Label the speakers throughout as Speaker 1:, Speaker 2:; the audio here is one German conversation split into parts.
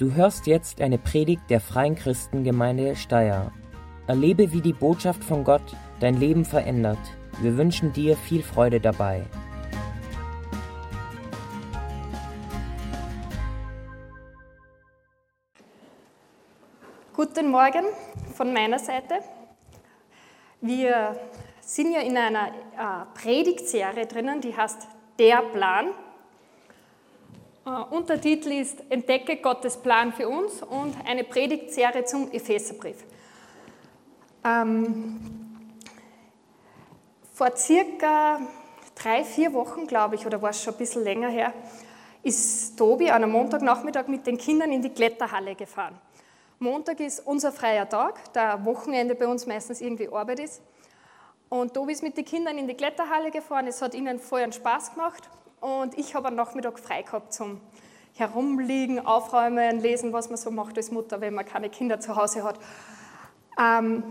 Speaker 1: Du hörst jetzt eine Predigt der Freien Christengemeinde Steyr. Erlebe, wie die Botschaft von Gott dein Leben verändert. Wir wünschen dir viel Freude dabei.
Speaker 2: Guten Morgen von meiner Seite. Wir sind ja in einer äh, Predigtserie drinnen, die heißt Der Plan. Äh, Untertitel ist Entdecke Gottes Plan für uns und eine Predigtserie zum Epheserbrief. Ähm, vor circa drei, vier Wochen, glaube ich, oder war es schon ein bisschen länger her, ist Tobi an einem Montagnachmittag mit den Kindern in die Kletterhalle gefahren. Montag ist unser freier Tag, da Wochenende bei uns meistens irgendwie Arbeit ist. Und Tobi ist mit den Kindern in die Kletterhalle gefahren, es hat ihnen voll einen Spaß gemacht und ich habe am Nachmittag frei gehabt zum Herumliegen, Aufräumen, Lesen, was man so macht als Mutter, wenn man keine Kinder zu Hause hat. Ähm,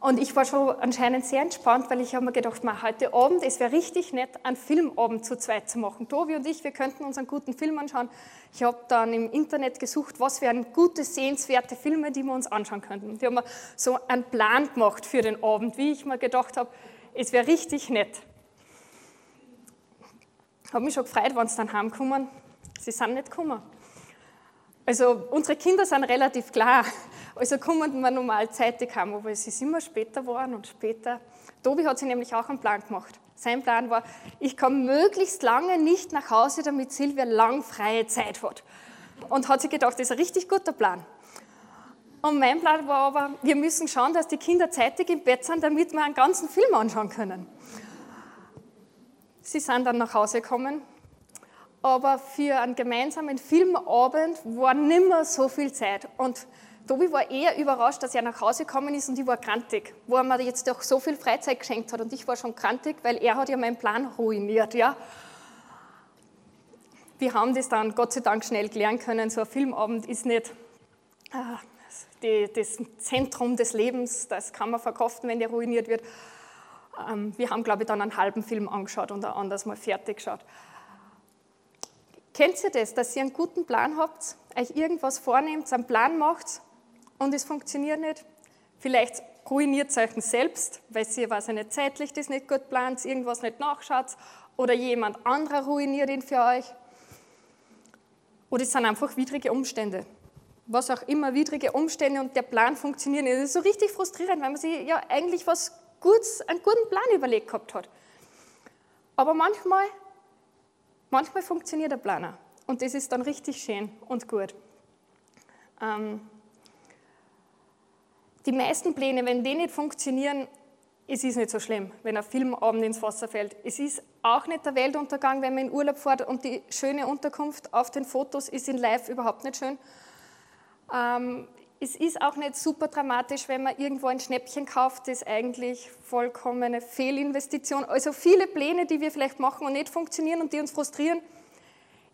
Speaker 2: und ich war schon anscheinend sehr entspannt, weil ich habe mir gedacht, man, heute Abend, es wäre richtig nett, einen Filmabend zu zweit zu machen. Tobi und ich, wir könnten uns einen guten Film anschauen. Ich habe dann im Internet gesucht, was wären gute, sehenswerte Filme, die wir uns anschauen könnten. Und ich habe mir so einen Plan gemacht für den Abend, wie ich mir gedacht habe, es wäre richtig nett. Habe mich schon gefreut, wenn sie dann heimkommen. Sie sind nicht gekommen. Also unsere Kinder sind relativ klar. Also kommen wir normal zeitig heim, aber es ist immer später geworden und später. Tobi hat sich nämlich auch einen Plan gemacht. Sein Plan war, ich komme möglichst lange nicht nach Hause, damit Silvia lang freie Zeit hat. Und hat sich gedacht, das ist ein richtig guter Plan. Und mein Plan war aber, wir müssen schauen, dass die Kinder zeitig im Bett sind, damit wir einen ganzen Film anschauen können. Sie sind dann nach Hause gekommen, aber für einen gemeinsamen Filmabend war nimmer so viel Zeit. Und Tobi war eher überrascht, dass er nach Hause gekommen ist und ich war krantig, wo er mir jetzt auch so viel Freizeit geschenkt hat. Und ich war schon krantig, weil er hat ja meinen Plan ruiniert. Ja. Wir haben das dann Gott sei Dank schnell klären können. So ein Filmabend ist nicht äh, die, das Zentrum des Lebens, das kann man verkaufen, wenn der ruiniert wird. Ähm, wir haben, glaube ich, dann einen halben Film angeschaut und ein anderes Mal fertig geschaut. Kennt ihr das, dass ihr einen guten Plan habt, euch irgendwas vornehmt, einen Plan macht und es funktioniert nicht? Vielleicht ruiniert ihr euch selbst, weil ihr, weiß ich nicht, zeitlich das nicht gut plant, irgendwas nicht nachschaut oder jemand anderer ruiniert ihn für euch. Oder es sind einfach widrige Umstände. Was auch immer, widrige Umstände und der Plan funktioniert nicht. Das ist so richtig frustrierend, weil man sich ja eigentlich was einen guten Plan überlegt gehabt hat. Aber manchmal Manchmal funktioniert der Planer und das ist dann richtig schön und gut. Ähm, die meisten Pläne, wenn die nicht funktionieren, es ist nicht so schlimm, wenn ein Filmabend ins Wasser fällt. Es ist auch nicht der Weltuntergang, wenn man in Urlaub fährt und die schöne Unterkunft auf den Fotos ist in Live überhaupt nicht schön. Ähm, es ist auch nicht super dramatisch, wenn man irgendwo ein Schnäppchen kauft, das ist eigentlich vollkommene Fehlinvestition. Also viele Pläne, die wir vielleicht machen und nicht funktionieren und die uns frustrieren,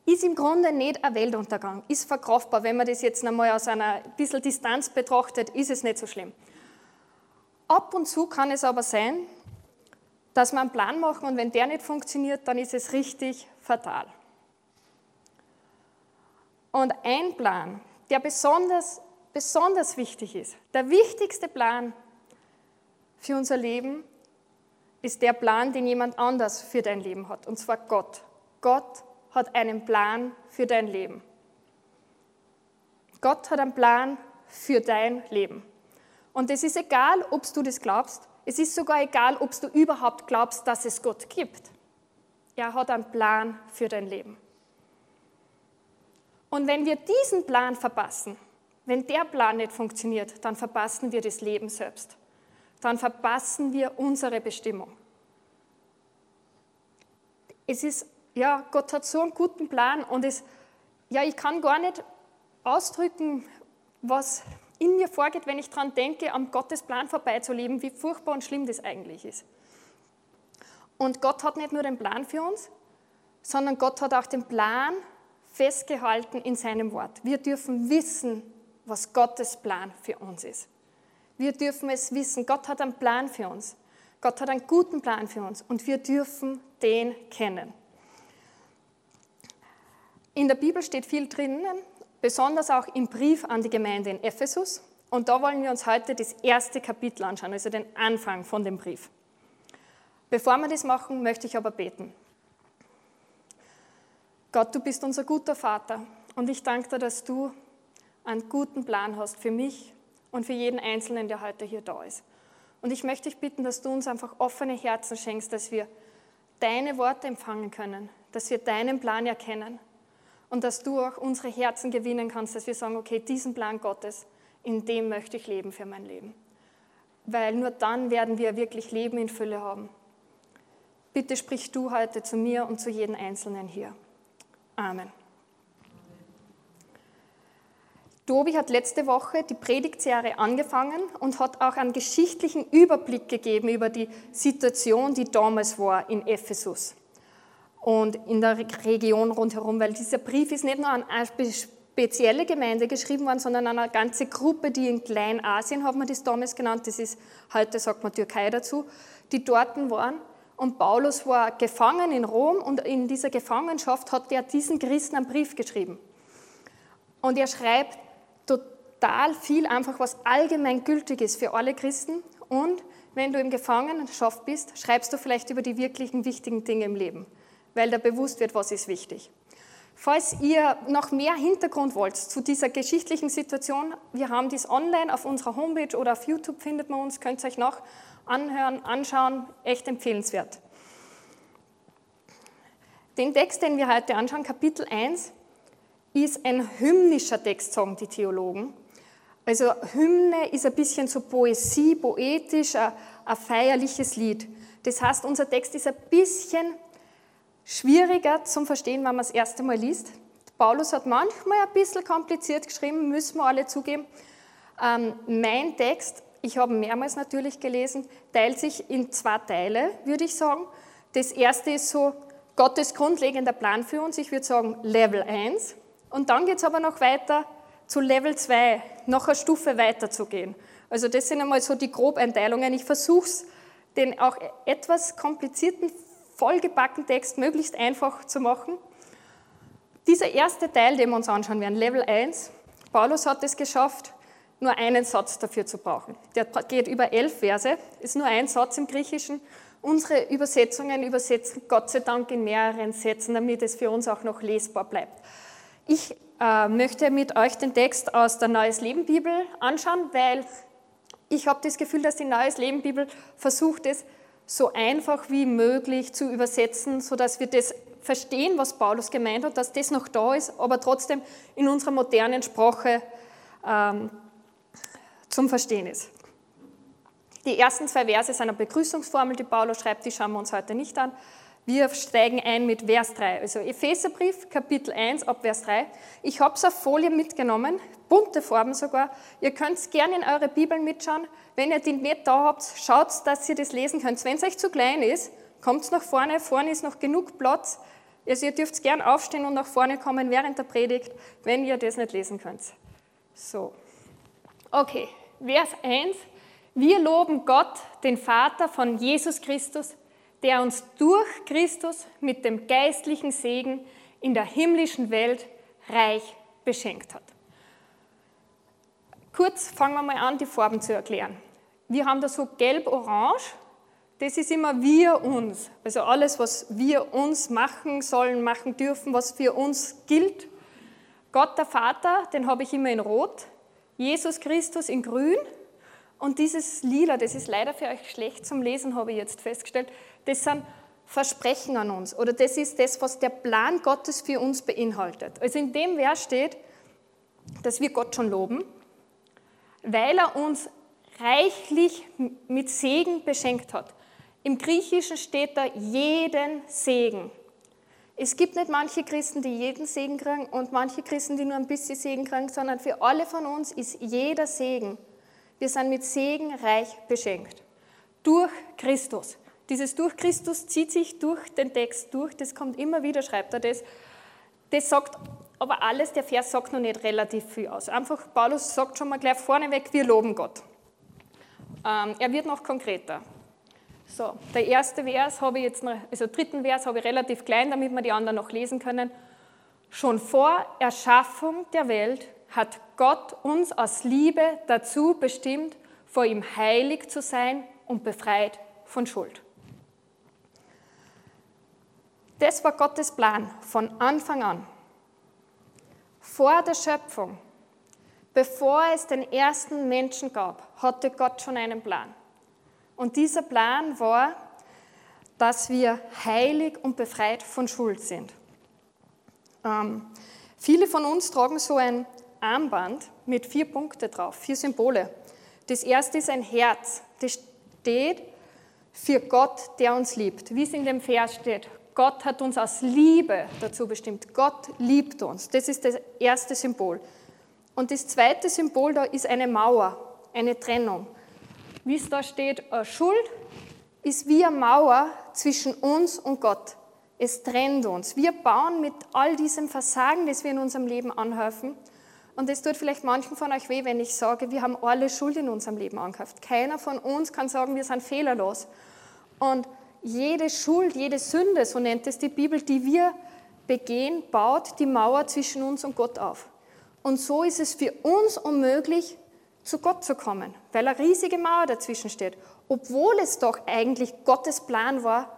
Speaker 2: ist im Grunde nicht ein Weltuntergang, ist verkraftbar. Wenn man das jetzt einmal aus einer bisschen Distanz betrachtet, ist es nicht so schlimm. Ab und zu kann es aber sein, dass wir einen Plan machen und wenn der nicht funktioniert, dann ist es richtig fatal. Und ein Plan, der besonders besonders wichtig ist. Der wichtigste Plan für unser Leben ist der Plan, den jemand anders für dein Leben hat, und zwar Gott. Gott hat einen Plan für dein Leben. Gott hat einen Plan für dein Leben. Und es ist egal, ob du das glaubst. Es ist sogar egal, ob du überhaupt glaubst, dass es Gott gibt. Er hat einen Plan für dein Leben. Und wenn wir diesen Plan verpassen, wenn der Plan nicht funktioniert, dann verpassen wir das Leben selbst. Dann verpassen wir unsere Bestimmung. Es ist, ja, Gott hat so einen guten Plan und es, ja, ich kann gar nicht ausdrücken, was in mir vorgeht, wenn ich daran denke, am Gottes Plan vorbeizuleben, wie furchtbar und schlimm das eigentlich ist. Und Gott hat nicht nur den Plan für uns, sondern Gott hat auch den Plan festgehalten in seinem Wort. Wir dürfen wissen, was Gottes Plan für uns ist. Wir dürfen es wissen. Gott hat einen Plan für uns. Gott hat einen guten Plan für uns und wir dürfen den kennen. In der Bibel steht viel drinnen besonders auch im Brief an die Gemeinde in Ephesus. Und da wollen wir uns heute das erste Kapitel anschauen, also den Anfang von dem Brief. Bevor wir das machen, möchte ich aber beten. Gott, du bist unser guter Vater und ich danke dir, dass du einen guten Plan hast für mich und für jeden Einzelnen, der heute hier da ist. Und ich möchte dich bitten, dass du uns einfach offene Herzen schenkst, dass wir deine Worte empfangen können, dass wir deinen Plan erkennen und dass du auch unsere Herzen gewinnen kannst, dass wir sagen, okay, diesen Plan Gottes, in dem möchte ich leben für mein Leben. Weil nur dann werden wir wirklich Leben in Fülle haben. Bitte sprich du heute zu mir und zu jedem Einzelnen hier. Amen. Tobi hat letzte Woche die Predigtserie angefangen und hat auch einen geschichtlichen Überblick gegeben über die Situation, die damals war in Ephesus und in der Region rundherum, weil dieser Brief ist nicht nur an eine spezielle Gemeinde geschrieben worden, sondern an eine ganze Gruppe, die in Kleinasien, hat man das damals genannt, das ist, heute sagt man Türkei dazu, die dort waren. Und Paulus war gefangen in Rom und in dieser Gefangenschaft hat er diesen Christen einen Brief geschrieben. Und er schreibt total viel einfach, was allgemein gültig ist für alle Christen. Und wenn du im Gefangenschaft bist, schreibst du vielleicht über die wirklichen wichtigen Dinge im Leben, weil da bewusst wird, was ist wichtig. Falls ihr noch mehr Hintergrund wollt zu dieser geschichtlichen Situation, wir haben dies online auf unserer Homepage oder auf YouTube findet man uns, könnt ihr euch noch anhören, anschauen, echt empfehlenswert. Den Text, den wir heute anschauen, Kapitel 1, ist ein hymnischer Text, sagen die Theologen. Also Hymne ist ein bisschen so Poesie, poetisch, ein, ein feierliches Lied. Das heißt, unser Text ist ein bisschen schwieriger zum Verstehen, wenn man das erste Mal liest. Paulus hat manchmal ein bisschen kompliziert geschrieben, müssen wir alle zugeben. Ähm, mein Text, ich habe mehrmals natürlich gelesen, teilt sich in zwei Teile, würde ich sagen. Das erste ist so Gottes grundlegender Plan für uns, ich würde sagen Level 1. Und dann geht es aber noch weiter zu Level 2, noch eine Stufe weiter zu gehen. Also das sind einmal so die Grobeinteilungen. Ich versuche es, den auch etwas komplizierten, vollgepackten Text möglichst einfach zu machen. Dieser erste Teil, den wir uns anschauen werden, Level 1, Paulus hat es geschafft, nur einen Satz dafür zu brauchen. Der geht über elf Verse, ist nur ein Satz im Griechischen. Unsere Übersetzungen übersetzen Gott sei Dank in mehreren Sätzen, damit es für uns auch noch lesbar bleibt. Ich äh, möchte mit euch den Text aus der Neues Leben Bibel anschauen, weil ich habe das Gefühl, dass die Neues Leben Bibel versucht es so einfach wie möglich zu übersetzen, sodass wir das verstehen, was Paulus gemeint hat, dass das noch da ist, aber trotzdem in unserer modernen Sprache ähm, zum Verstehen ist. Die ersten zwei Verse sind eine Begrüßungsformel, die Paulus schreibt, die schauen wir uns heute nicht an. Wir steigen ein mit Vers 3, also Epheserbrief, Kapitel 1, ab Vers 3. Ich habe es auf Folie mitgenommen, bunte Farben sogar. Ihr könnt es gerne in eure Bibeln mitschauen. Wenn ihr die nicht da habt, schaut, dass ihr das lesen könnt. Wenn es euch zu klein ist, kommt nach vorne. Vorne ist noch genug Platz. Also ihr dürft gern aufstehen und nach vorne kommen während der Predigt, wenn ihr das nicht lesen könnt. So. Okay, Vers 1. Wir loben Gott, den Vater von Jesus Christus, der uns durch Christus mit dem geistlichen Segen in der himmlischen Welt reich beschenkt hat. Kurz fangen wir mal an, die Farben zu erklären. Wir haben da so gelb-orange, das ist immer wir uns. Also alles, was wir uns machen sollen, machen dürfen, was für uns gilt. Gott der Vater, den habe ich immer in rot. Jesus Christus in grün. Und dieses Lila, das ist leider für euch schlecht zum Lesen, habe ich jetzt festgestellt, das sind Versprechen an uns oder das ist das, was der Plan Gottes für uns beinhaltet. Also in dem Vers steht, dass wir Gott schon loben, weil er uns reichlich mit Segen beschenkt hat. Im Griechischen steht da jeden Segen. Es gibt nicht manche Christen, die jeden Segen kriegen und manche Christen, die nur ein bisschen Segen kriegen, sondern für alle von uns ist jeder Segen. Wir sind mit Segen reich beschenkt. Durch Christus. Dieses durch Christus zieht sich durch den Text durch, das kommt immer wieder, schreibt er das. Das sagt aber alles, der Vers sagt noch nicht relativ viel aus. Einfach, Paulus sagt schon mal gleich vorneweg, wir loben Gott. Ähm, er wird noch konkreter. So, der erste Vers habe ich jetzt, noch, also dritten Vers habe ich relativ klein, damit wir die anderen noch lesen können. Schon vor Erschaffung der Welt hat Gott uns aus Liebe dazu bestimmt, vor ihm heilig zu sein und befreit von Schuld. Das war Gottes Plan von Anfang an. Vor der Schöpfung, bevor es den ersten Menschen gab, hatte Gott schon einen Plan. Und dieser Plan war, dass wir heilig und befreit von Schuld sind. Ähm, viele von uns tragen so ein Armband mit vier Punkten drauf, vier Symbole. Das erste ist ein Herz. Das steht für Gott, der uns liebt. Wie es in dem Vers steht, Gott hat uns aus Liebe dazu bestimmt. Gott liebt uns. Das ist das erste Symbol. Und das zweite Symbol da ist eine Mauer, eine Trennung. Wie es da steht, äh, Schuld ist wie eine Mauer zwischen uns und Gott. Es trennt uns. Wir bauen mit all diesem Versagen, das wir in unserem Leben anhäufen. Und es tut vielleicht manchen von euch weh, wenn ich sage, wir haben alle Schuld in unserem Leben angehäuft. Keiner von uns kann sagen, wir sind fehlerlos. Und jede Schuld, jede Sünde, so nennt es die Bibel, die wir begehen, baut die Mauer zwischen uns und Gott auf. Und so ist es für uns unmöglich, zu Gott zu kommen, weil eine riesige Mauer dazwischen steht, obwohl es doch eigentlich Gottes Plan war,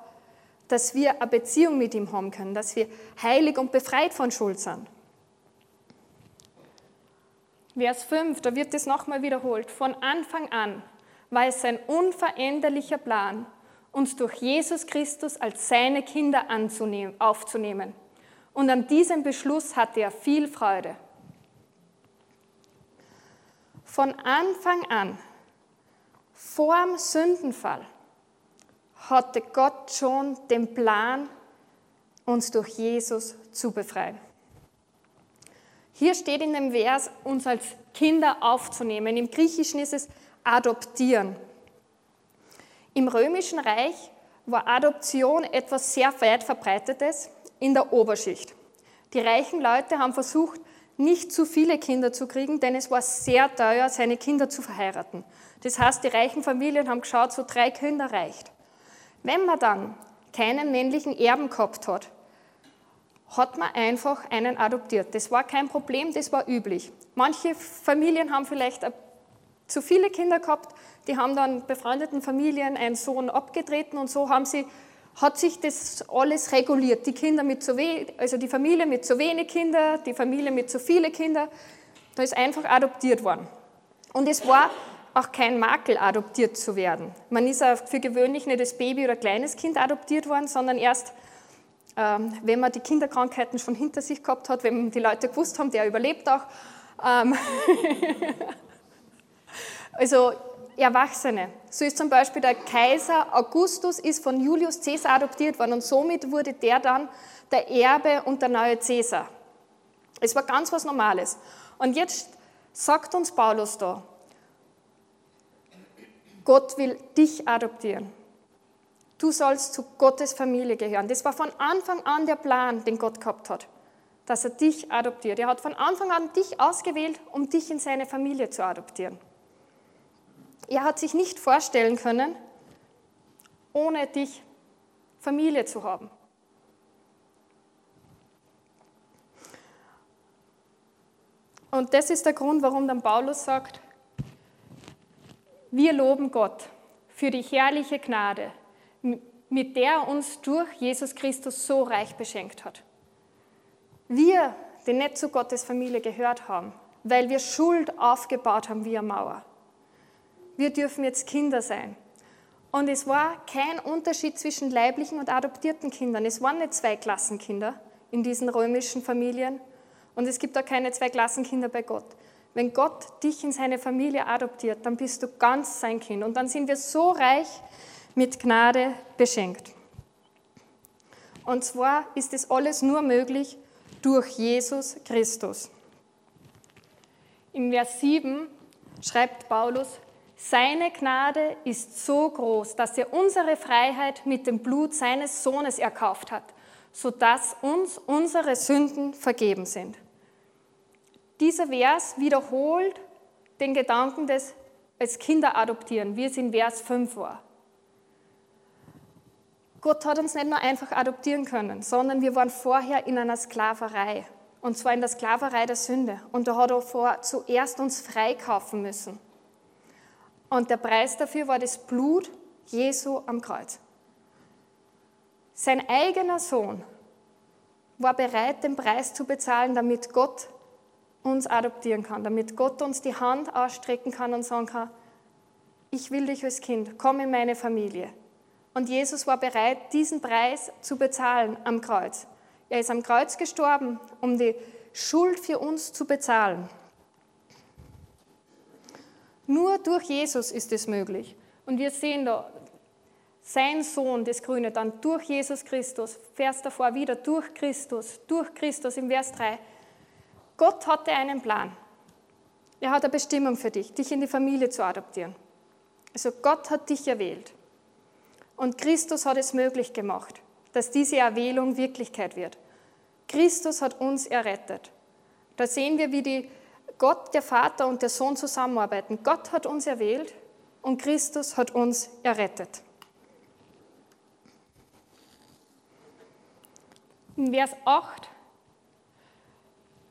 Speaker 2: dass wir eine Beziehung mit ihm haben können, dass wir heilig und befreit von Schuld sind. Vers 5, da wird es nochmal wiederholt. Von Anfang an war es sein unveränderlicher Plan, uns durch Jesus Christus als seine Kinder aufzunehmen. Und an diesem Beschluss hatte er viel Freude. Von Anfang an, vor dem Sündenfall, hatte Gott schon den Plan, uns durch Jesus zu befreien. Hier steht in dem Vers, uns als Kinder aufzunehmen. Im Griechischen ist es adoptieren. Im Römischen Reich war Adoption etwas sehr weit verbreitetes in der Oberschicht. Die reichen Leute haben versucht, nicht zu viele Kinder zu kriegen, denn es war sehr teuer, seine Kinder zu verheiraten. Das heißt, die reichen Familien haben geschaut, so drei Kinder reicht. Wenn man dann keinen männlichen Erben gehabt hat, hat man einfach einen adoptiert. Das war kein Problem, das war üblich. Manche Familien haben vielleicht zu viele Kinder gehabt, die haben dann befreundeten Familien einen Sohn abgetreten und so haben sie, hat sich das alles reguliert. Die Kinder mit zu also die Familie mit zu wenig Kindern, die Familie mit zu viele Kinder, da ist einfach adoptiert worden. Und es war auch kein Makel, adoptiert zu werden. Man ist auch für gewöhnlich nicht als Baby oder kleines Kind adoptiert worden, sondern erst, ähm, wenn man die Kinderkrankheiten schon hinter sich gehabt hat, wenn die Leute gewusst haben, der überlebt auch. Ähm also Erwachsene. So ist zum Beispiel der Kaiser Augustus ist von Julius Caesar adoptiert worden und somit wurde der dann der Erbe und der neue Caesar. Es war ganz was Normales. Und jetzt sagt uns Paulus da, Gott will dich adoptieren. Du sollst zu Gottes Familie gehören. Das war von Anfang an der Plan, den Gott gehabt hat, dass er dich adoptiert. Er hat von Anfang an dich ausgewählt, um dich in seine Familie zu adoptieren. Er hat sich nicht vorstellen können, ohne dich Familie zu haben. Und das ist der Grund, warum dann Paulus sagt, wir loben Gott für die herrliche Gnade, mit der er uns durch Jesus Christus so reich beschenkt hat. Wir, die nicht zu Gottes Familie gehört haben, weil wir Schuld aufgebaut haben wie eine Mauer. Wir dürfen jetzt Kinder sein. Und es war kein Unterschied zwischen leiblichen und adoptierten Kindern. Es waren nicht zwei Klassenkinder in diesen römischen Familien. Und es gibt auch keine zwei Klassenkinder bei Gott. Wenn Gott dich in seine Familie adoptiert, dann bist du ganz sein Kind. Und dann sind wir so reich mit Gnade beschenkt. Und zwar ist es alles nur möglich durch Jesus Christus. In Vers 7 schreibt Paulus, seine Gnade ist so groß, dass er unsere Freiheit mit dem Blut seines Sohnes erkauft hat, sodass uns unsere Sünden vergeben sind. Dieser Vers wiederholt den Gedanken des als Kinder adoptieren, wie es in Vers 5 war. Gott hat uns nicht nur einfach adoptieren können, sondern wir waren vorher in einer Sklaverei. Und zwar in der Sklaverei der Sünde. Und da hat er vor zuerst uns freikaufen müssen. Und der Preis dafür war das Blut Jesu am Kreuz. Sein eigener Sohn war bereit, den Preis zu bezahlen, damit Gott uns adoptieren kann, damit Gott uns die Hand ausstrecken kann und sagen kann, ich will dich als Kind, komm in meine Familie. Und Jesus war bereit, diesen Preis zu bezahlen am Kreuz. Er ist am Kreuz gestorben, um die Schuld für uns zu bezahlen. Nur durch Jesus ist es möglich. Und wir sehen da, sein Sohn, das Grüne, dann durch Jesus Christus, Vers davor wieder, durch Christus, durch Christus im Vers 3. Gott hatte einen Plan. Er hat eine Bestimmung für dich, dich in die Familie zu adoptieren. Also Gott hat dich erwählt. Und Christus hat es möglich gemacht, dass diese Erwählung Wirklichkeit wird. Christus hat uns errettet. Da sehen wir, wie die Gott, der Vater und der Sohn zusammenarbeiten. Gott hat uns erwählt und Christus hat uns errettet. In Vers 8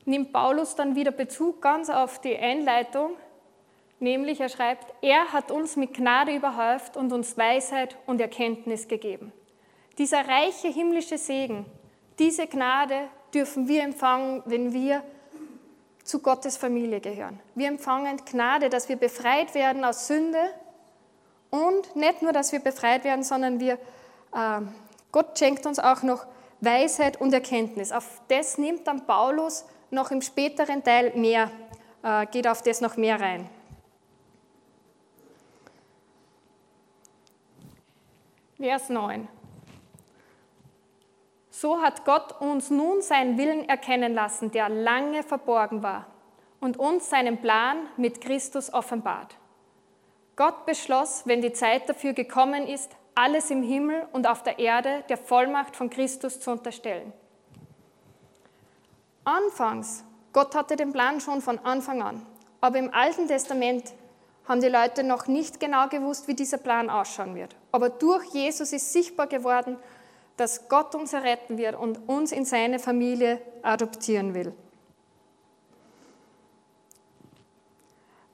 Speaker 2: nimmt Paulus dann wieder Bezug ganz auf die Einleitung, nämlich er schreibt, er hat uns mit Gnade überhäuft und uns Weisheit und Erkenntnis gegeben. Dieser reiche himmlische Segen, diese Gnade dürfen wir empfangen, wenn wir zu Gottes Familie gehören. Wir empfangen Gnade, dass wir befreit werden aus Sünde und nicht nur, dass wir befreit werden, sondern wir, äh, Gott schenkt uns auch noch Weisheit und Erkenntnis. Auf das nimmt dann Paulus noch im späteren Teil mehr, äh, geht auf das noch mehr rein. Vers 9. So hat Gott uns nun seinen Willen erkennen lassen, der lange verborgen war, und uns seinen Plan mit Christus offenbart. Gott beschloss, wenn die Zeit dafür gekommen ist, alles im Himmel und auf der Erde der Vollmacht von Christus zu unterstellen. Anfangs, Gott hatte den Plan schon von Anfang an, aber im Alten Testament haben die Leute noch nicht genau gewusst, wie dieser Plan ausschauen wird. Aber durch Jesus ist sichtbar geworden, dass Gott uns erretten wird und uns in seine Familie adoptieren will.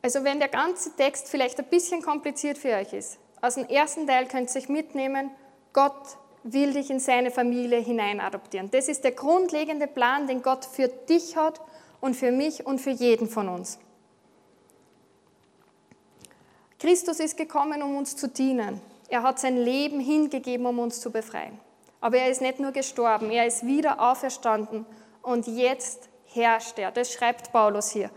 Speaker 2: Also wenn der ganze Text vielleicht ein bisschen kompliziert für euch ist, aus dem ersten Teil könnt ihr euch mitnehmen, Gott will dich in seine Familie hinein adoptieren. Das ist der grundlegende Plan, den Gott für dich hat und für mich und für jeden von uns. Christus ist gekommen, um uns zu dienen. Er hat sein Leben hingegeben, um uns zu befreien. Aber er ist nicht nur gestorben, er ist wieder auferstanden und jetzt herrscht er. Das schreibt Paulus hier.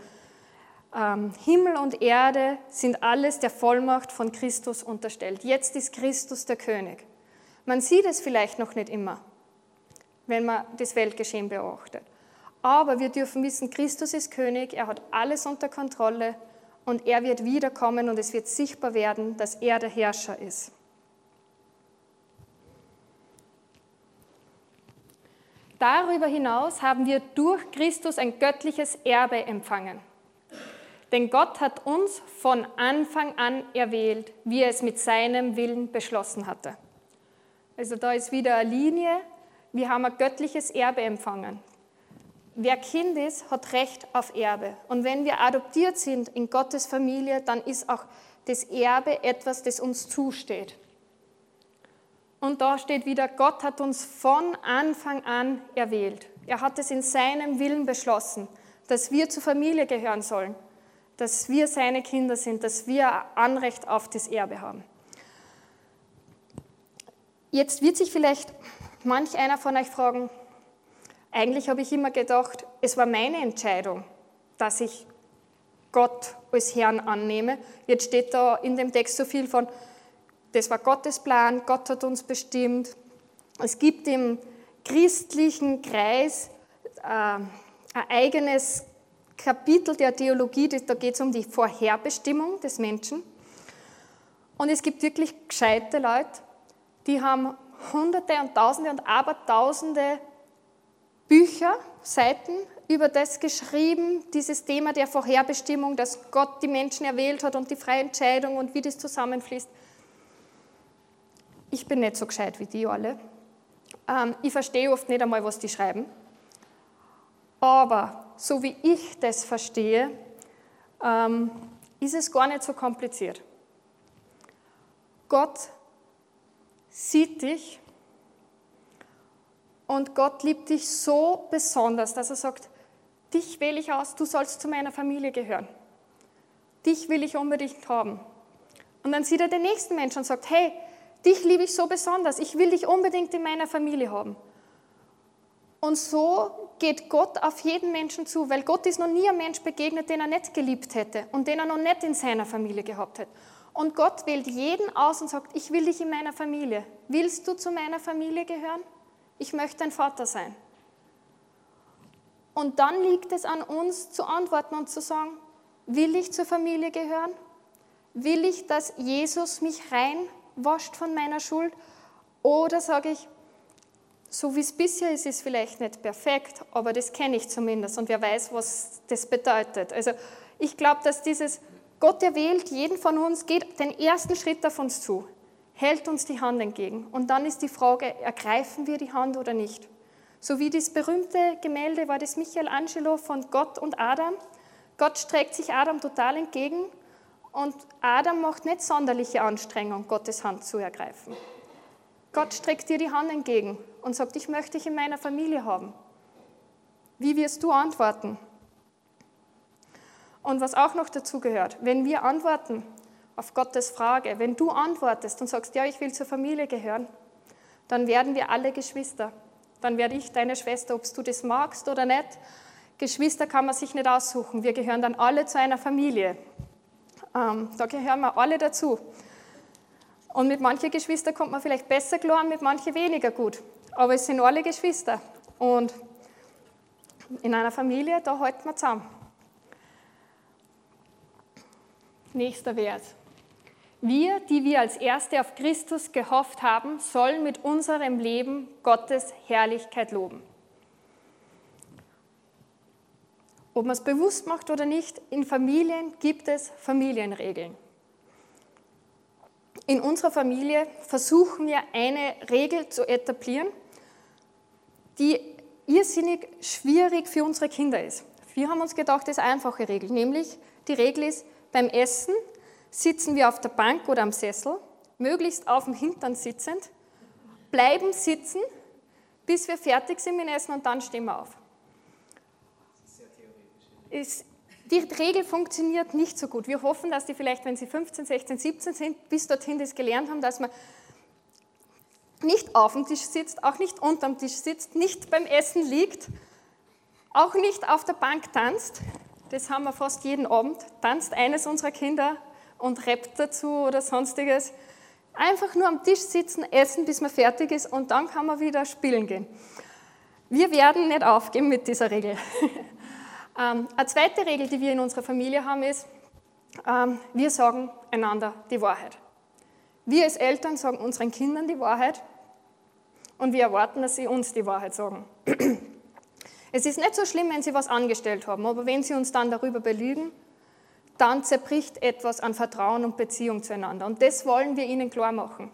Speaker 2: Ähm, Himmel und Erde sind alles der Vollmacht von Christus unterstellt. Jetzt ist Christus der König. Man sieht es vielleicht noch nicht immer, wenn man das Weltgeschehen beobachtet. Aber wir dürfen wissen, Christus ist König, er hat alles unter Kontrolle und er wird wiederkommen und es wird sichtbar werden, dass er der Herrscher ist. Darüber hinaus haben wir durch Christus ein göttliches Erbe empfangen. Denn Gott hat uns von Anfang an erwählt, wie er es mit seinem Willen beschlossen hatte. Also da ist wieder eine Linie. Wir haben ein göttliches Erbe empfangen. Wer Kind ist, hat Recht auf Erbe. Und wenn wir adoptiert sind in Gottes Familie, dann ist auch das Erbe etwas, das uns zusteht. Und da steht wieder, Gott hat uns von Anfang an erwählt. Er hat es in seinem Willen beschlossen, dass wir zur Familie gehören sollen dass wir seine Kinder sind, dass wir Anrecht auf das Erbe haben. Jetzt wird sich vielleicht manch einer von euch fragen, eigentlich habe ich immer gedacht, es war meine Entscheidung, dass ich Gott als Herrn annehme. Jetzt steht da in dem Text so viel von, das war Gottes Plan, Gott hat uns bestimmt. Es gibt im christlichen Kreis äh, ein eigenes Kapitel der Theologie, da geht es um die Vorherbestimmung des Menschen. Und es gibt wirklich gescheite Leute, die haben Hunderte und Tausende und Abertausende Bücher, Seiten über das geschrieben, dieses Thema der Vorherbestimmung, dass Gott die Menschen erwählt hat und die freie Entscheidung und wie das zusammenfließt. Ich bin nicht so gescheit wie die alle. Ähm, ich verstehe oft nicht einmal, was die schreiben. Aber so wie ich das verstehe, ähm, ist es gar nicht so kompliziert. Gott sieht dich und Gott liebt dich so besonders, dass er sagt, dich wähle ich aus, du sollst zu meiner Familie gehören. Dich will ich unbedingt haben. Und dann sieht er den nächsten Menschen und sagt, hey, dich liebe ich so besonders, ich will dich unbedingt in meiner Familie haben. Und so geht Gott auf jeden Menschen zu, weil Gott ist noch nie ein Mensch begegnet, den er nicht geliebt hätte und den er noch nicht in seiner Familie gehabt hätte. Und Gott wählt jeden aus und sagt, ich will dich in meiner Familie. Willst du zu meiner Familie gehören? Ich möchte dein Vater sein. Und dann liegt es an uns zu antworten und zu sagen, will ich zur Familie gehören? Will ich, dass Jesus mich reinwascht von meiner Schuld? Oder sage ich, so wie es bisher ist, ist vielleicht nicht perfekt, aber das kenne ich zumindest und wer weiß, was das bedeutet. Also ich glaube, dass dieses Gott erwählt jeden von uns, geht den ersten Schritt auf uns zu, hält uns die Hand entgegen und dann ist die Frage, ergreifen wir die Hand oder nicht? So wie das berühmte Gemälde war das Michelangelo von Gott und Adam. Gott streckt sich Adam total entgegen und Adam macht nicht sonderliche Anstrengung, Gottes Hand zu ergreifen. Gott streckt dir die Hand entgegen und sagt, ich möchte dich in meiner Familie haben. Wie wirst du antworten? Und was auch noch dazu gehört, wenn wir antworten auf Gottes Frage, wenn du antwortest und sagst, ja, ich will zur Familie gehören, dann werden wir alle Geschwister. Dann werde ich deine Schwester, ob du das magst oder nicht. Geschwister kann man sich nicht aussuchen. Wir gehören dann alle zu einer Familie. Ähm, da gehören wir alle dazu. Und mit manchen Geschwistern kommt man vielleicht besser klar, mit manchen weniger gut. Aber es sind alle Geschwister. Und in einer Familie, da halten wir zusammen. Nächster Vers. Wir, die wir als Erste auf Christus gehofft haben, sollen mit unserem Leben Gottes Herrlichkeit loben. Ob man es bewusst macht oder nicht, in Familien gibt es Familienregeln. In unserer Familie versuchen wir eine Regel zu etablieren, die irrsinnig schwierig für unsere Kinder ist. Wir haben uns gedacht, das ist eine einfache Regel, nämlich die Regel ist, beim Essen sitzen wir auf der Bank oder am Sessel, möglichst auf dem Hintern sitzend, bleiben sitzen, bis wir fertig sind mit Essen und dann stehen wir auf. Theoretisch. Die Regel funktioniert nicht so gut. Wir hoffen, dass die vielleicht, wenn sie 15, 16, 17 sind, bis dorthin das gelernt haben, dass man nicht auf dem Tisch sitzt, auch nicht unterm Tisch sitzt, nicht beim Essen liegt, auch nicht auf der Bank tanzt. Das haben wir fast jeden Abend. Tanzt eines unserer Kinder und rappt dazu oder sonstiges. Einfach nur am Tisch sitzen, essen, bis man fertig ist und dann kann man wieder spielen gehen. Wir werden nicht aufgeben mit dieser Regel. Ähm, eine zweite Regel, die wir in unserer Familie haben, ist, ähm, wir sagen einander die Wahrheit. Wir als Eltern sagen unseren Kindern die Wahrheit und wir erwarten, dass sie uns die Wahrheit sagen. Es ist nicht so schlimm, wenn sie was angestellt haben, aber wenn sie uns dann darüber belügen, dann zerbricht etwas an Vertrauen und Beziehung zueinander. Und das wollen wir ihnen klar machen.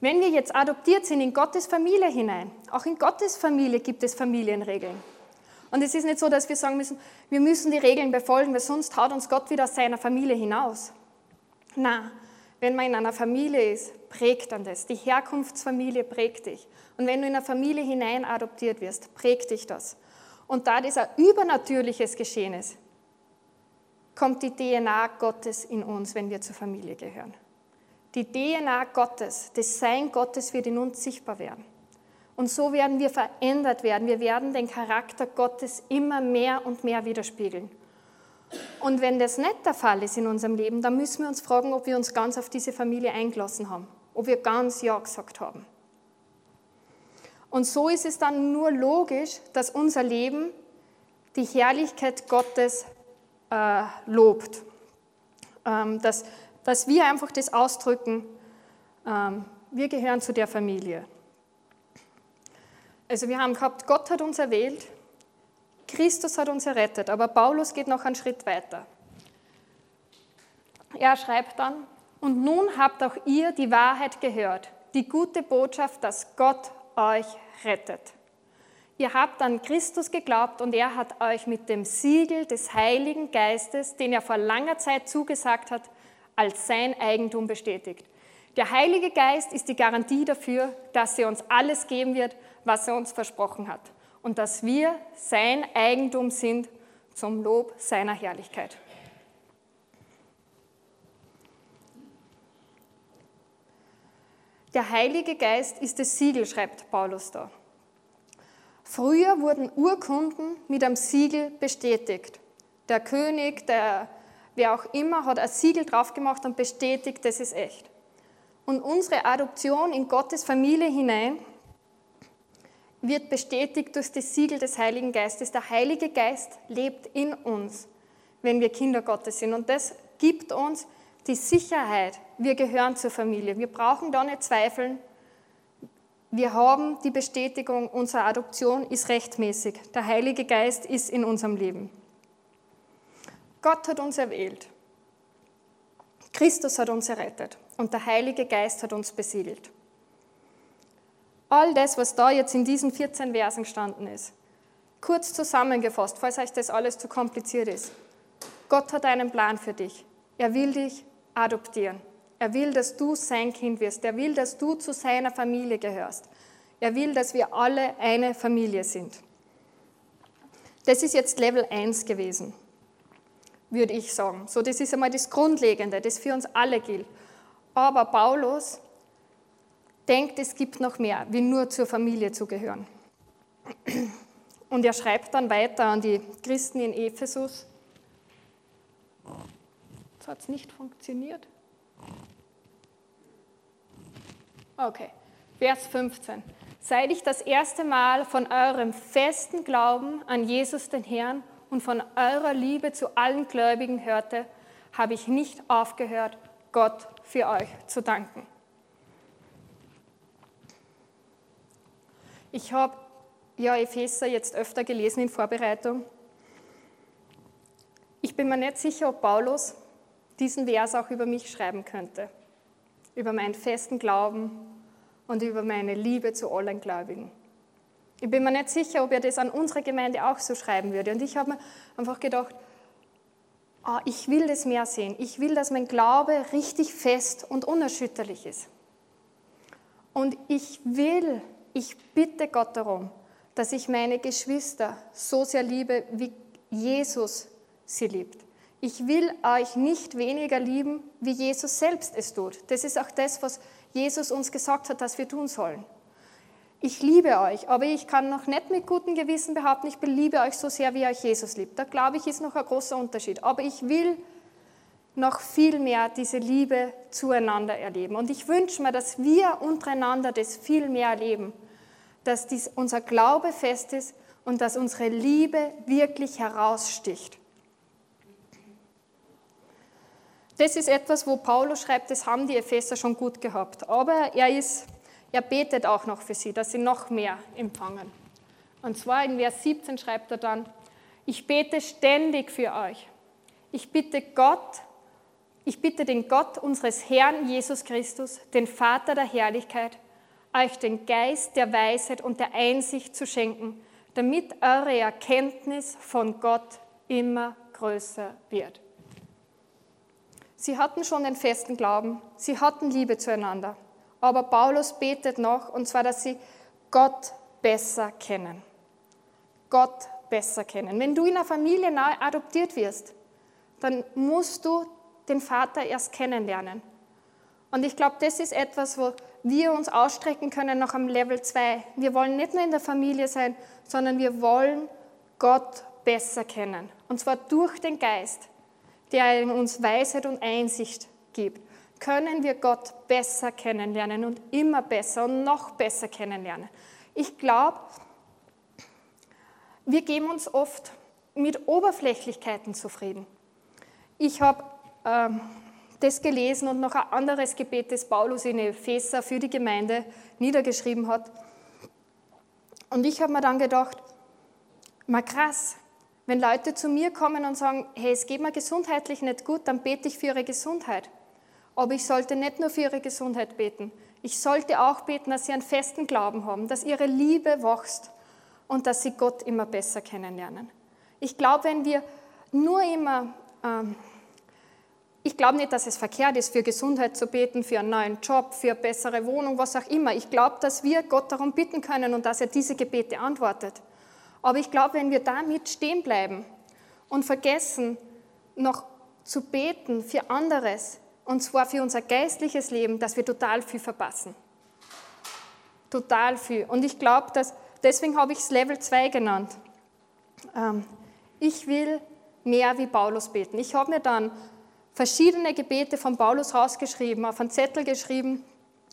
Speaker 2: Wenn wir jetzt adoptiert sind in Gottes Familie hinein, auch in Gottes Familie gibt es Familienregeln. Und es ist nicht so, dass wir sagen müssen, wir müssen die Regeln befolgen, weil sonst haut uns Gott wieder aus seiner Familie hinaus. Na, wenn man in einer Familie ist, prägt dann das. Die Herkunftsfamilie prägt dich. Und wenn du in eine Familie hinein adoptiert wirst, prägt dich das. Und da das ein übernatürliches Geschehen ist, kommt die DNA Gottes in uns, wenn wir zur Familie gehören. Die DNA Gottes, das Sein Gottes wird in uns sichtbar werden. Und so werden wir verändert werden. Wir werden den Charakter Gottes immer mehr und mehr widerspiegeln. Und wenn das nicht der Fall ist in unserem Leben, dann müssen wir uns fragen, ob wir uns ganz auf diese Familie eingelassen haben, ob wir ganz Ja gesagt haben. Und so ist es dann nur logisch, dass unser Leben die Herrlichkeit Gottes äh, lobt. Ähm, dass, dass wir einfach das ausdrücken, ähm, wir gehören zu der Familie. Also wir haben gehabt, Gott hat uns erwählt, Christus hat uns errettet, aber Paulus geht noch einen Schritt weiter. Er schreibt dann, und nun habt auch ihr die Wahrheit gehört, die gute Botschaft, dass Gott euch rettet. Ihr habt an Christus geglaubt und er hat euch mit dem Siegel des Heiligen Geistes, den er vor langer Zeit zugesagt hat, als sein Eigentum bestätigt. Der Heilige Geist ist die Garantie dafür, dass er uns alles geben wird, was er uns versprochen hat und dass wir sein Eigentum sind zum Lob seiner Herrlichkeit. Der Heilige Geist ist das Siegel, schreibt Paulus da. Früher wurden Urkunden mit einem Siegel bestätigt. Der König, der, wer auch immer, hat ein Siegel drauf gemacht und bestätigt, das ist echt. Und unsere Adoption in Gottes Familie hinein wird bestätigt durch das Siegel des Heiligen Geistes. Der Heilige Geist lebt in uns, wenn wir Kinder Gottes sind. Und das gibt uns die Sicherheit, wir gehören zur Familie. Wir brauchen da nicht zweifeln, wir haben die Bestätigung, unsere Adoption ist rechtmäßig. Der Heilige Geist ist in unserem Leben. Gott hat uns erwählt. Christus hat uns errettet und der Heilige Geist hat uns besiegelt. All das, was da jetzt in diesen 14 Versen gestanden ist, kurz zusammengefasst, falls euch das alles zu kompliziert ist. Gott hat einen Plan für dich. Er will dich adoptieren. Er will, dass du sein Kind wirst. Er will, dass du zu seiner Familie gehörst. Er will, dass wir alle eine Familie sind. Das ist jetzt Level 1 gewesen, würde ich sagen. So, das ist einmal das Grundlegende, das für uns alle gilt. Aber Paulus denkt, es gibt noch mehr, wie nur zur Familie zu gehören. Und er schreibt dann weiter an die Christen in Ephesus. Jetzt hat es nicht funktioniert. Okay, Vers 15. Seit ich das erste Mal von eurem festen Glauben an Jesus den Herrn und von eurer Liebe zu allen Gläubigen hörte, habe ich nicht aufgehört, Gott für euch zu danken. Ich habe ja Epheser jetzt öfter gelesen in Vorbereitung. Ich bin mir nicht sicher, ob Paulus diesen Vers auch über mich schreiben könnte über meinen festen Glauben und über meine Liebe zu allen Gläubigen. Ich bin mir nicht sicher, ob er das an unsere Gemeinde auch so schreiben würde. Und ich habe mir einfach gedacht, oh, ich will das mehr sehen. Ich will, dass mein Glaube richtig fest und unerschütterlich ist. Und ich will, ich bitte Gott darum, dass ich meine Geschwister so sehr liebe, wie Jesus sie liebt. Ich will euch nicht weniger lieben, wie Jesus selbst es tut. Das ist auch das, was Jesus uns gesagt hat, dass wir tun sollen. Ich liebe euch, aber ich kann noch nicht mit gutem Gewissen behaupten, ich liebe euch so sehr, wie euch Jesus liebt. Da glaube ich, ist noch ein großer Unterschied. Aber ich will noch viel mehr diese Liebe zueinander erleben. Und ich wünsche mir, dass wir untereinander das viel mehr erleben, dass dies, unser Glaube fest ist und dass unsere Liebe wirklich heraussticht. Das ist etwas, wo Paulus schreibt, das haben die Epheser schon gut gehabt. Aber er, ist, er betet auch noch für sie, dass sie noch mehr empfangen. Und zwar in Vers 17 schreibt er dann, ich bete ständig für euch. Ich bitte Gott, ich bitte den Gott unseres Herrn Jesus Christus, den Vater der Herrlichkeit, euch den Geist der Weisheit und der Einsicht zu schenken, damit eure Erkenntnis von Gott immer größer wird. Sie hatten schon den festen Glauben, sie hatten Liebe zueinander. Aber Paulus betet noch, und zwar, dass sie Gott besser kennen. Gott besser kennen. Wenn du in einer Familie neu adoptiert wirst, dann musst du den Vater erst kennenlernen. Und ich glaube, das ist etwas, wo wir uns ausstrecken können nach am Level 2. Wir wollen nicht nur in der Familie sein, sondern wir wollen Gott besser kennen. Und zwar durch den Geist der uns Weisheit und Einsicht gibt, können wir Gott besser kennenlernen und immer besser und noch besser kennenlernen. Ich glaube, wir geben uns oft mit Oberflächlichkeiten zufrieden. Ich habe ähm, das gelesen und noch ein anderes Gebet, das Paulus in Epheser für die Gemeinde niedergeschrieben hat. Und ich habe mir dann gedacht, mal krass, wenn Leute zu mir kommen und sagen, hey, es geht mir gesundheitlich nicht gut, dann bete ich für ihre Gesundheit. Aber ich sollte nicht nur für ihre Gesundheit beten. Ich sollte auch beten, dass sie einen festen Glauben haben, dass ihre Liebe wächst und dass sie Gott immer besser kennenlernen. Ich glaube, wenn wir nur immer, ähm, ich glaube nicht, dass es verkehrt ist, für Gesundheit zu beten, für einen neuen Job, für eine bessere Wohnung, was auch immer. Ich glaube, dass wir Gott darum bitten können und dass er diese Gebete antwortet. Aber ich glaube, wenn wir damit stehen bleiben und vergessen, noch zu beten für anderes, und zwar für unser geistliches Leben, dass wir total viel verpassen. Total viel. Und ich glaube, dass deswegen habe ich es Level 2 genannt. Ähm, ich will mehr wie Paulus beten. Ich habe mir dann verschiedene Gebete von Paulus rausgeschrieben, auf einen Zettel geschrieben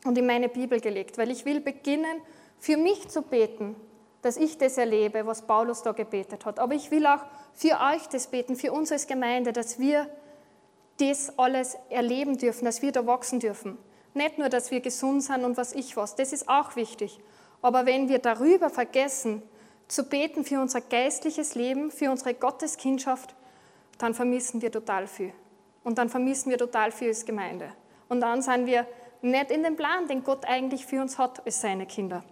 Speaker 2: und in meine Bibel gelegt, weil ich will beginnen, für mich zu beten, dass ich das erlebe, was Paulus da gebetet hat. Aber ich will auch für euch das beten, für uns als Gemeinde, dass wir das alles erleben dürfen, dass wir da wachsen dürfen. Nicht nur, dass wir gesund sind und was ich was, das ist auch wichtig. Aber wenn wir darüber vergessen, zu beten für unser geistliches Leben, für unsere Gotteskindschaft, dann vermissen wir total viel. Und dann vermissen wir total viel als Gemeinde. Und dann sind wir nicht in dem Plan, den Gott eigentlich für uns hat als seine Kinder.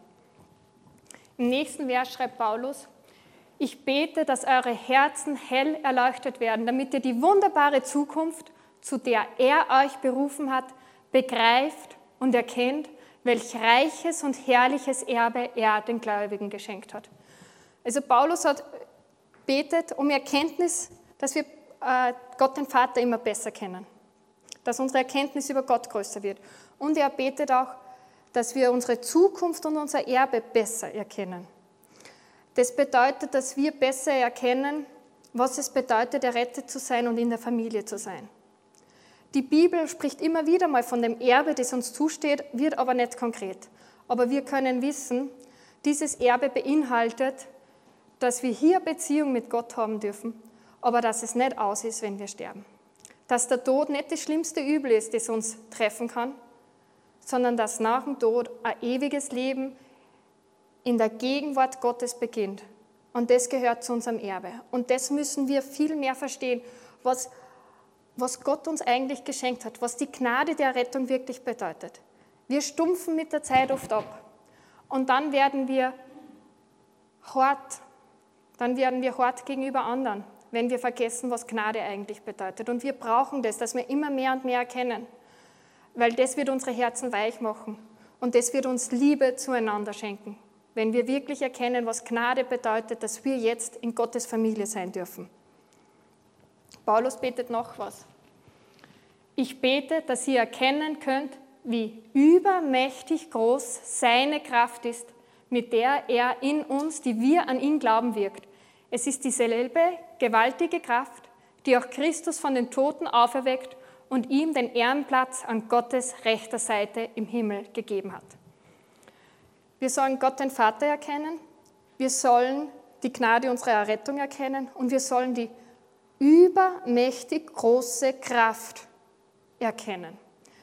Speaker 2: Im nächsten Vers schreibt Paulus, ich bete, dass eure Herzen hell erleuchtet werden, damit ihr die wunderbare Zukunft, zu der er euch berufen hat, begreift und erkennt, welch reiches und herrliches Erbe er den Gläubigen geschenkt hat. Also Paulus hat betet um Erkenntnis, dass wir äh, Gott den Vater immer besser kennen, dass unsere Erkenntnis über Gott größer wird. Und er betet auch, dass wir unsere Zukunft und unser Erbe besser erkennen. Das bedeutet, dass wir besser erkennen, was es bedeutet, errettet zu sein und in der Familie zu sein. Die Bibel spricht immer wieder mal von dem Erbe, das uns zusteht, wird aber nicht konkret. Aber wir können wissen, dieses Erbe beinhaltet, dass wir hier Beziehung mit Gott haben dürfen, aber dass es nicht aus ist, wenn wir sterben. Dass der Tod nicht das schlimmste Übel ist, das uns treffen kann, sondern dass nach dem Tod ein ewiges Leben in der Gegenwart Gottes beginnt. Und das gehört zu unserem Erbe. Und das müssen wir viel mehr verstehen, was, was Gott uns eigentlich geschenkt hat, was die Gnade der Rettung wirklich bedeutet. Wir stumpfen mit der Zeit oft ab. Und dann werden wir hart dann werden wir hart gegenüber anderen, wenn wir vergessen, was Gnade eigentlich bedeutet. Und wir brauchen das, dass wir immer mehr und mehr erkennen, weil das wird unsere Herzen weich machen und das wird uns Liebe zueinander schenken, wenn wir wirklich erkennen, was Gnade bedeutet, dass wir jetzt in Gottes Familie sein dürfen. Paulus betet noch was. Ich bete, dass ihr erkennen könnt, wie übermächtig groß seine Kraft ist, mit der er in uns, die wir an ihn glauben, wirkt. Es ist dieselbe gewaltige Kraft, die auch Christus von den Toten auferweckt und ihm den Ehrenplatz an Gottes rechter Seite im Himmel gegeben hat. Wir sollen Gott den Vater erkennen, wir sollen die Gnade unserer Errettung erkennen und wir sollen die übermächtig große Kraft erkennen.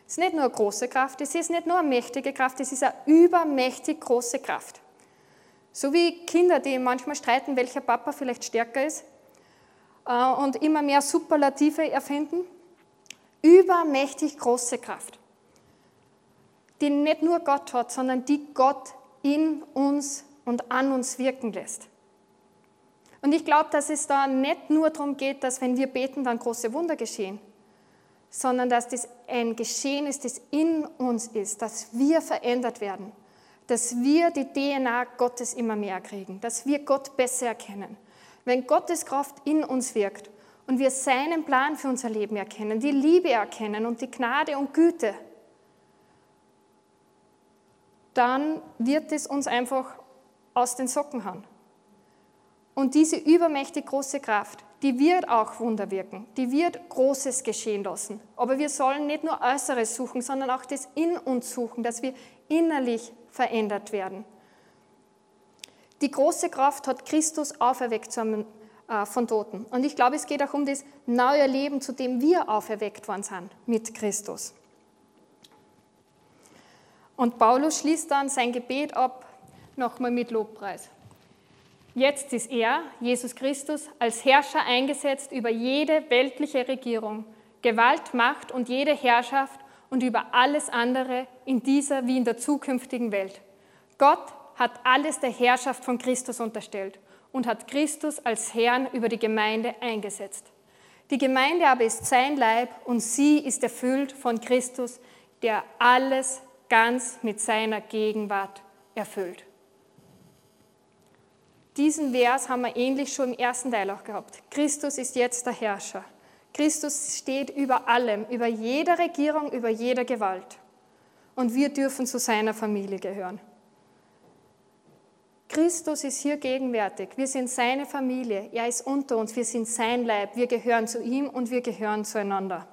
Speaker 2: Es ist nicht nur eine große Kraft, es ist nicht nur eine mächtige Kraft, es ist eine übermächtig große Kraft. So wie Kinder, die manchmal streiten, welcher Papa vielleicht stärker ist äh, und immer mehr Superlative erfinden. Übermächtig große Kraft, die nicht nur Gott hat, sondern die Gott in uns und an uns wirken lässt. Und ich glaube, dass es da nicht nur darum geht, dass wenn wir beten, dann große Wunder geschehen, sondern dass das ein Geschehen ist, das in uns ist, dass wir verändert werden, dass wir die DNA Gottes immer mehr kriegen, dass wir Gott besser erkennen. Wenn Gottes Kraft in uns wirkt und wir seinen Plan für unser Leben erkennen, die Liebe erkennen und die Gnade und Güte, dann wird es uns einfach aus den Socken hauen. Und diese übermächtig große Kraft, die wird auch Wunder wirken, die wird Großes geschehen lassen. Aber wir sollen nicht nur Äußeres suchen, sondern auch das in uns suchen, dass wir innerlich verändert werden. Die große Kraft hat Christus auferweckt äh, von Toten. Und ich glaube, es geht auch um das neue Leben, zu dem wir auferweckt worden sind mit Christus. Und Paulus schließt dann sein Gebet ab, nochmal mit Lobpreis. Jetzt ist er, Jesus Christus, als Herrscher eingesetzt über jede weltliche Regierung, Gewalt, Macht und jede Herrschaft und über alles andere in dieser wie in der zukünftigen Welt. Gott hat alles der Herrschaft von Christus unterstellt und hat Christus als Herrn über die Gemeinde eingesetzt. Die Gemeinde aber ist sein Leib und sie ist erfüllt von Christus, der alles ganz mit seiner Gegenwart erfüllt. Diesen Vers haben wir ähnlich schon im ersten Teil auch gehabt. Christus ist jetzt der Herrscher. Christus steht über allem, über jeder Regierung, über jeder Gewalt. Und wir dürfen zu seiner Familie gehören. Christus ist hier gegenwärtig. Wir sind seine Familie. Er ist unter uns. Wir sind sein Leib. Wir gehören zu ihm und wir gehören zueinander.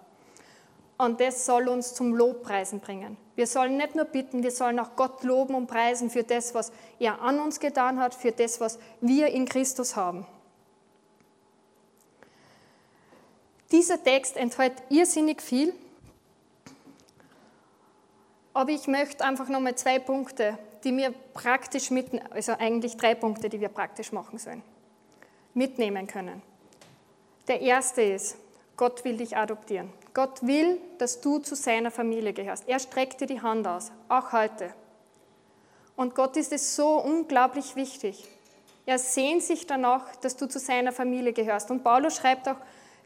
Speaker 2: Und das soll uns zum Lobpreisen bringen. Wir sollen nicht nur bitten, wir sollen auch Gott loben und preisen für das, was er an uns getan hat, für das, was wir in Christus haben. Dieser Text enthält irrsinnig viel, aber ich möchte einfach nochmal zwei Punkte die wir praktisch mitnehmen, also eigentlich drei Punkte, die wir praktisch machen sollen, mitnehmen können. Der erste ist, Gott will dich adoptieren. Gott will, dass du zu seiner Familie gehörst. Er streckt dir die Hand aus, auch heute. Und Gott ist es so unglaublich wichtig. Er sehnt sich danach, dass du zu seiner Familie gehörst. Und Paulus schreibt auch,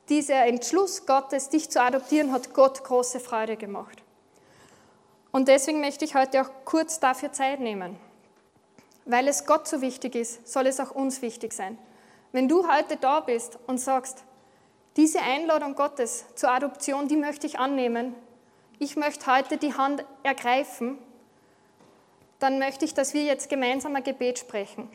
Speaker 2: dieser Entschluss Gottes, dich zu adoptieren, hat Gott große Freude gemacht. Und deswegen möchte ich heute auch kurz dafür Zeit nehmen. Weil es Gott so wichtig ist, soll es auch uns wichtig sein. Wenn du heute da bist und sagst, diese Einladung Gottes zur Adoption, die möchte ich annehmen, ich möchte heute die Hand ergreifen, dann möchte ich, dass wir jetzt gemeinsam ein Gebet sprechen.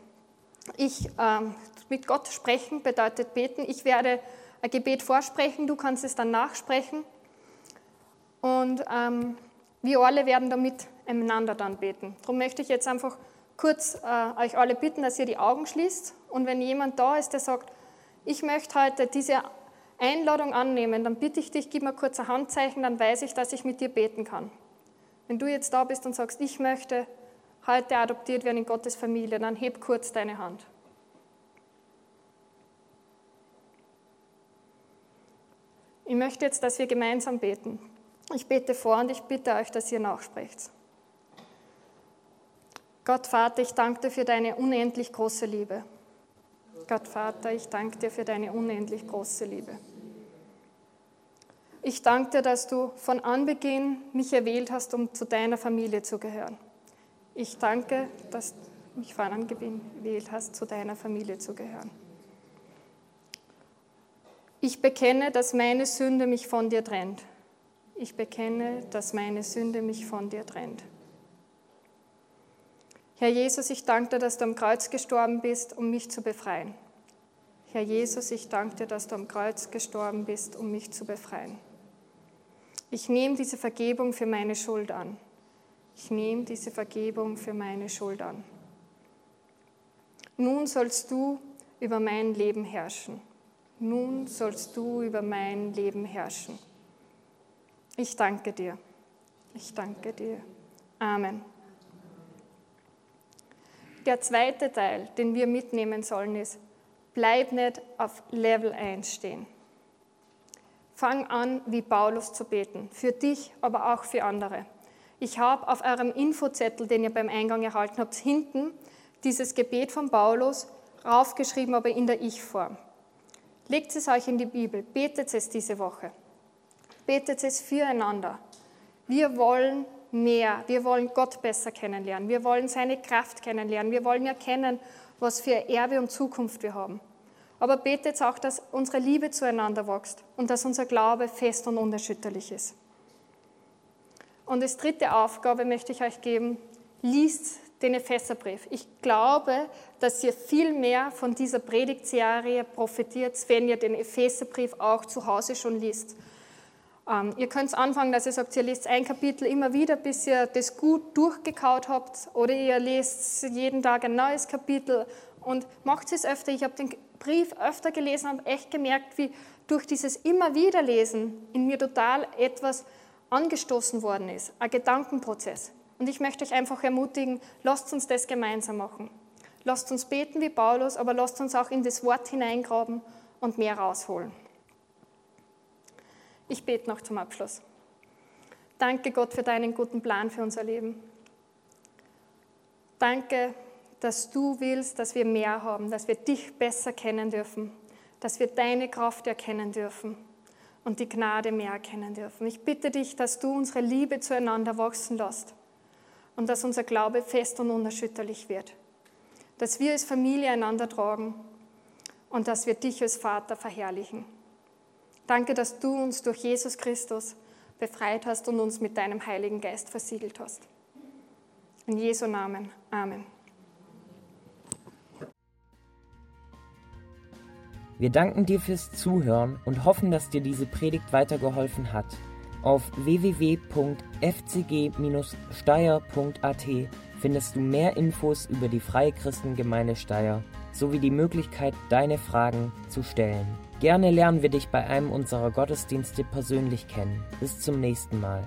Speaker 2: Ich, ähm, mit Gott sprechen bedeutet beten. Ich werde ein Gebet vorsprechen, du kannst es dann nachsprechen. Und ähm, wir alle werden damit einander dann beten. Darum möchte ich jetzt einfach kurz äh, euch alle bitten, dass ihr die Augen schließt. Und wenn jemand da ist, der sagt, ich möchte heute diese Einladung annehmen, dann bitte ich dich, gib mir kurz ein Handzeichen, dann weiß ich, dass ich mit dir beten kann. Wenn du jetzt da bist und sagst, ich möchte heute adoptiert werden in Gottes Familie, dann heb kurz deine Hand. Ich möchte jetzt, dass wir gemeinsam beten. Ich bete vor und ich bitte euch, dass ihr nachsprecht. Gott Vater, ich danke dir für deine unendlich große Liebe. Gott Vater, ich danke dir für deine unendlich große Liebe. Ich danke dir, dass du von Anbeginn mich erwählt hast, um zu deiner Familie zu gehören. Ich danke, dass du mich von Anbeginn erwählt hast, zu deiner Familie zu gehören. Ich bekenne, dass meine Sünde mich von dir trennt ich bekenne, dass meine Sünde mich von dir trennt. Herr Jesus, ich danke dir, dass du am Kreuz gestorben bist, um mich zu befreien. Herr Jesus, ich danke dir, dass du am Kreuz gestorben bist, um mich zu befreien. Ich nehme diese Vergebung für meine Schuld an. Ich nehme diese Vergebung für meine Schuld an. Nun sollst du über mein Leben herrschen. Nun sollst du über mein Leben herrschen. Ich danke dir. Ich danke dir. Amen. Der zweite Teil, den wir mitnehmen sollen, ist, bleib nicht auf Level 1 stehen. Fang an, wie Paulus zu beten, für dich, aber auch für andere. Ich habe auf eurem Infozettel, den ihr beim Eingang erhalten habt, hinten dieses Gebet von Paulus raufgeschrieben, aber in der Ich-Form. Legt es euch in die Bibel, betet es diese Woche. Betet es füreinander. Wir wollen mehr. Wir wollen Gott besser kennenlernen. Wir wollen seine Kraft kennenlernen. Wir wollen erkennen, was für Erbe und Zukunft wir haben. Aber betet auch, dass unsere Liebe zueinander wächst und dass unser Glaube fest und unerschütterlich ist. Und als dritte Aufgabe möchte ich euch geben, liest den Epheserbrief. Ich glaube, dass ihr viel mehr von dieser Predigtserie profitiert, wenn ihr den Epheserbrief auch zu Hause schon liest. Ähm, ihr könnt anfangen, dass ihr sagt, ihr lest ein Kapitel immer wieder, bis ihr das gut durchgekaut habt, oder ihr lest jeden Tag ein neues Kapitel und macht es öfter. Ich habe den Brief öfter gelesen und echt gemerkt, wie durch dieses immer wieder Lesen in mir total etwas angestoßen worden ist, ein Gedankenprozess. Und ich möchte euch einfach ermutigen, lasst uns das gemeinsam machen. Lasst uns beten wie Paulus, aber lasst uns auch in das Wort hineingraben und mehr rausholen. Ich bete noch zum Abschluss. Danke Gott für deinen guten Plan für unser Leben. Danke, dass du willst, dass wir mehr haben, dass wir dich besser kennen dürfen, dass wir deine Kraft erkennen dürfen und die Gnade mehr erkennen dürfen. Ich bitte dich, dass du unsere Liebe zueinander wachsen lässt und dass unser Glaube fest und unerschütterlich wird. Dass wir als Familie einander tragen und dass wir dich als Vater verherrlichen. Danke, dass du uns durch Jesus Christus befreit hast und uns mit deinem Heiligen Geist versiegelt hast. In Jesu Namen. Amen.
Speaker 1: Wir danken dir fürs Zuhören und hoffen, dass dir diese Predigt weitergeholfen hat. Auf www.fcg-steyr.at findest du mehr Infos über die Freie Christengemeinde Steyr sowie die Möglichkeit, deine Fragen zu stellen. Gerne lernen wir dich bei einem unserer Gottesdienste persönlich kennen. Bis zum nächsten Mal.